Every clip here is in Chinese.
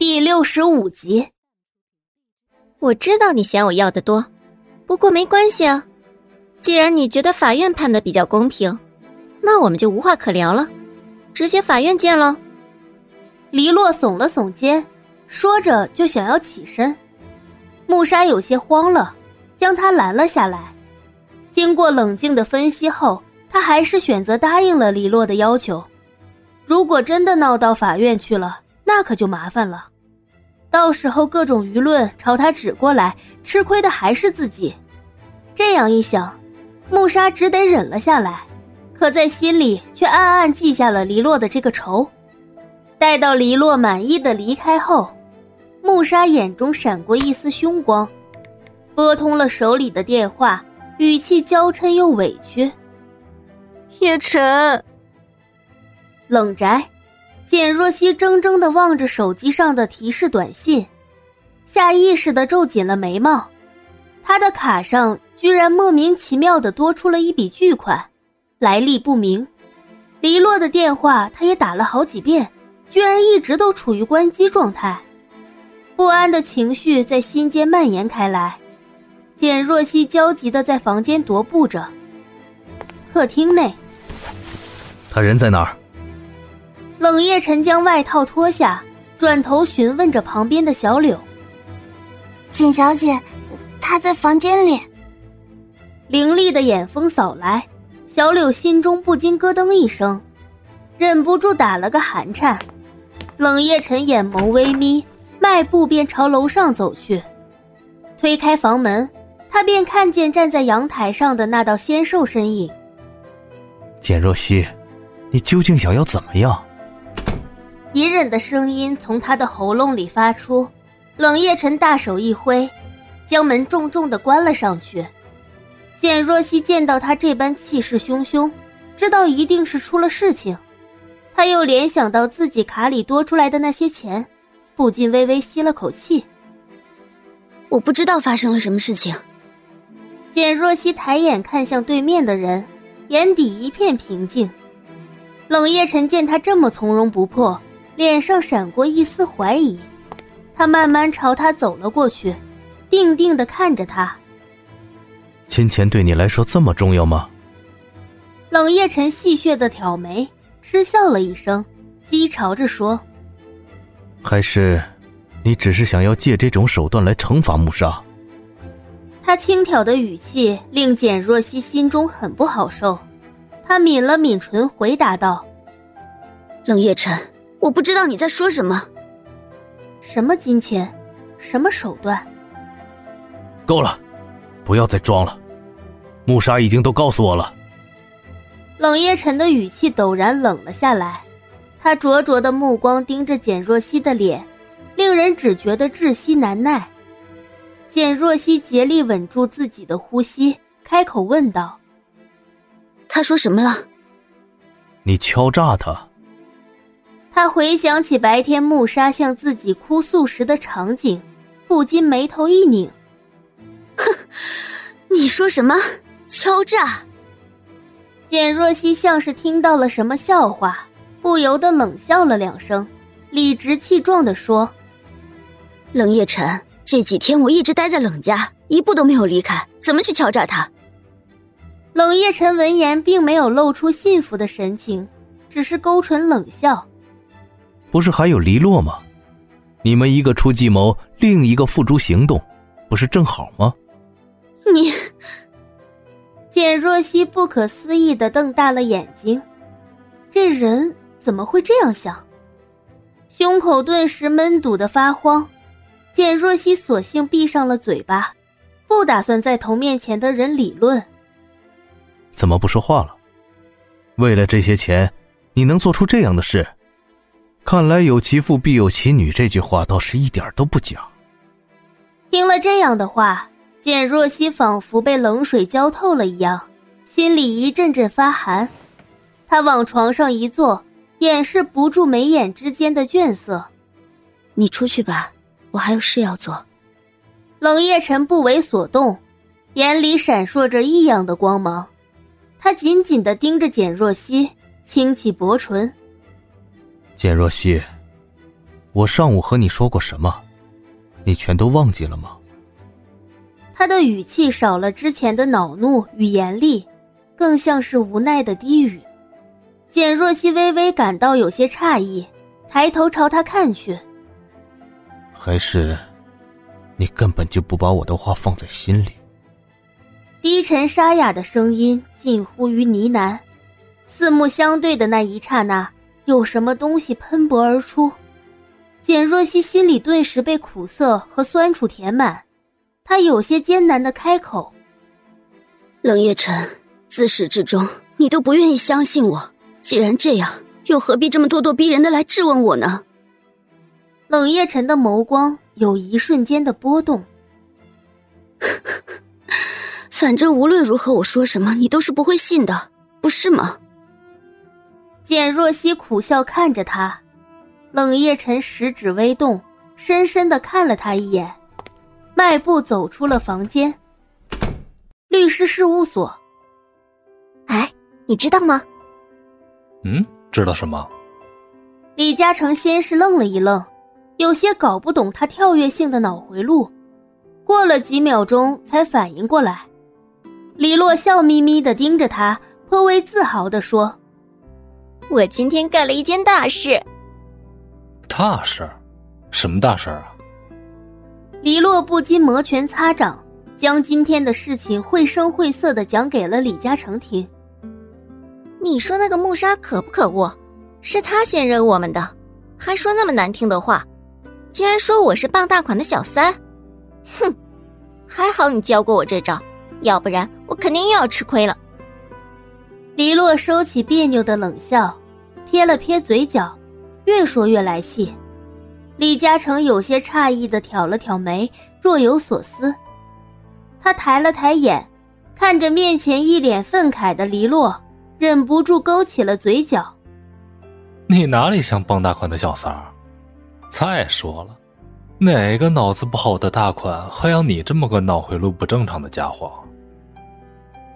第六十五集，我知道你嫌我要的多，不过没关系啊。既然你觉得法院判的比较公平，那我们就无话可聊了，直接法院见喽。黎洛耸了耸肩，说着就想要起身，穆沙有些慌了，将他拦了下来。经过冷静的分析后，他还是选择答应了黎洛的要求。如果真的闹到法院去了，那可就麻烦了。到时候各种舆论朝他指过来，吃亏的还是自己。这样一想，穆莎只得忍了下来，可在心里却暗暗记下了黎洛的这个仇。待到黎洛满意的离开后，穆莎眼中闪过一丝凶光，拨通了手里的电话，语气娇嗔又委屈：“叶晨。”冷宅。简若曦怔怔的望着手机上的提示短信，下意识的皱紧了眉毛。他的卡上居然莫名其妙的多出了一笔巨款，来历不明。黎洛的电话他也打了好几遍，居然一直都处于关机状态。不安的情绪在心间蔓延开来。简若曦焦急的在房间踱步着。客厅内，他人在哪儿？冷夜晨将外套脱下，转头询问着旁边的小柳：“简小姐，她在房间里。”凌厉的眼风扫来，小柳心中不禁咯噔一声，忍不住打了个寒颤。冷夜晨眼眸微眯，迈步便朝楼上走去。推开房门，他便看见站在阳台上的那道纤瘦身影。简若曦，你究竟想要怎么样？隐忍的声音从他的喉咙里发出，冷夜晨大手一挥，将门重重的关了上去。简若曦见到他这般气势汹汹，知道一定是出了事情。他又联想到自己卡里多出来的那些钱，不禁微微吸了口气。我不知道发生了什么事情。简若曦抬眼看向对面的人，眼底一片平静。冷夜晨见他这么从容不迫。脸上闪过一丝怀疑，他慢慢朝他走了过去，定定的看着他。金钱对你来说这么重要吗？冷夜晨戏谑的挑眉，嗤笑了一声，讥嘲着说：“还是，你只是想要借这种手段来惩罚穆莎？”他轻佻的语气令简若曦心中很不好受，他抿了抿唇，回答道：“冷夜晨。”我不知道你在说什么。什么金钱，什么手段？够了，不要再装了。穆莎已经都告诉我了。冷夜晨的语气陡然冷了下来，他灼灼的目光盯着简若曦的脸，令人只觉得窒息难耐。简若曦竭力稳住自己的呼吸，开口问道：“他说什么了？”你敲诈他。他回想起白天穆莎向自己哭诉时的场景，不禁眉头一拧。哼，你说什么敲诈？简若曦像是听到了什么笑话，不由得冷笑了两声，理直气壮的说：“冷夜晨，这几天我一直待在冷家，一步都没有离开，怎么去敲诈他？”冷夜晨闻言，并没有露出信服的神情，只是勾唇冷笑。不是还有黎洛吗？你们一个出计谋，另一个付诸行动，不是正好吗？你，简若曦不可思议的瞪大了眼睛，这人怎么会这样想？胸口顿时闷堵的发慌，简若曦索性闭上了嘴巴，不打算再同面前的人理论。怎么不说话了？为了这些钱，你能做出这样的事？看来有其父必有其女这句话倒是一点都不假。听了这样的话，简若曦仿佛被冷水浇透了一样，心里一阵阵发寒。她往床上一坐，掩饰不住眉眼之间的倦色。你出去吧，我还有事要做。冷夜晨不为所动，眼里闪烁着异样的光芒。他紧紧的盯着简若曦，轻启薄唇。简若曦，我上午和你说过什么？你全都忘记了吗？他的语气少了之前的恼怒与严厉，更像是无奈的低语。简若曦微微感到有些诧异，抬头朝他看去。还是，你根本就不把我的话放在心里。低沉沙哑的声音近乎于呢喃，四目相对的那一刹那，有什么东西喷薄而出。简若曦心里顿时被苦涩和酸楚填满，她有些艰难的开口：“冷夜晨，自始至终你都不愿意相信我，既然这样，又何必这么咄咄逼人的来质问我呢？”冷夜晨的眸光有一瞬间的波动。反正无论如何，我说什么你都是不会信的，不是吗？简若曦苦笑看着他。冷夜晨食指微动，深深的看了他一眼，迈步走出了房间。律师事务所。哎，你知道吗？嗯，知道什么？李嘉诚先是愣了一愣，有些搞不懂他跳跃性的脑回路，过了几秒钟才反应过来。李洛笑眯眯的盯着他，颇为自豪的说：“我今天干了一件大事。”大事，什么大事啊？李洛不禁摩拳擦掌，将今天的事情绘声绘色的讲给了李嘉诚听。你说那个穆沙可不可恶？是他先惹我们的，还说那么难听的话，竟然说我是傍大款的小三。哼，还好你教过我这招，要不然我肯定又要吃亏了。李洛收起别扭的冷笑，撇了撇嘴角。越说越来气，李嘉诚有些诧异的挑了挑眉，若有所思。他抬了抬眼，看着面前一脸愤慨的黎洛，忍不住勾起了嘴角。你哪里像傍大款的小三儿？再说了，哪个脑子不好的大款还要你这么个脑回路不正常的家伙？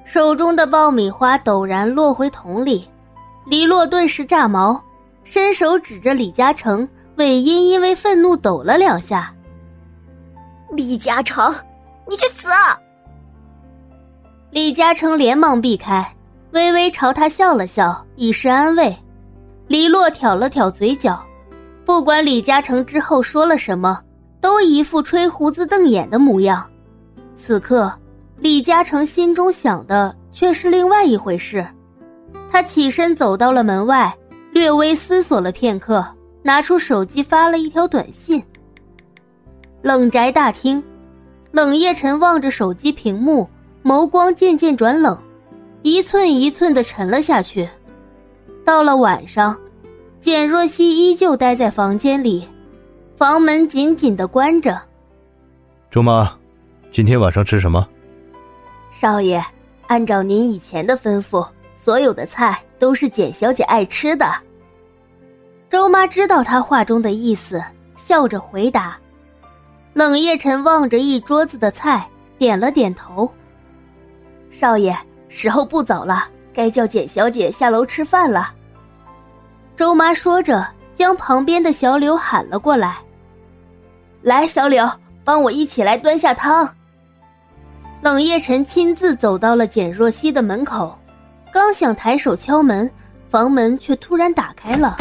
手中的爆米花陡然落回桶里，黎洛顿时炸毛。伸手指着李嘉诚，尾音因为愤怒抖了两下。李嘉诚，你去死！李嘉诚连忙避开，微微朝他笑了笑，以示安慰。黎洛挑了挑嘴角，不管李嘉诚之后说了什么，都一副吹胡子瞪眼的模样。此刻，李嘉诚心中想的却是另外一回事。他起身走到了门外。略微思索了片刻，拿出手机发了一条短信。冷宅大厅，冷夜晨望着手机屏幕，眸光渐渐转冷，一寸一寸的沉了下去。到了晚上，简若曦依旧待在房间里，房门紧紧的关着。周妈，今天晚上吃什么？少爷，按照您以前的吩咐。所有的菜都是简小姐爱吃的。周妈知道他话中的意思，笑着回答。冷夜晨望着一桌子的菜，点了点头。少爷，时候不早了，该叫简小姐下楼吃饭了。周妈说着，将旁边的小柳喊了过来。来，小柳，帮我一起来端下汤。冷夜晨亲自走到了简若曦的门口。刚想抬手敲门，房门却突然打开了。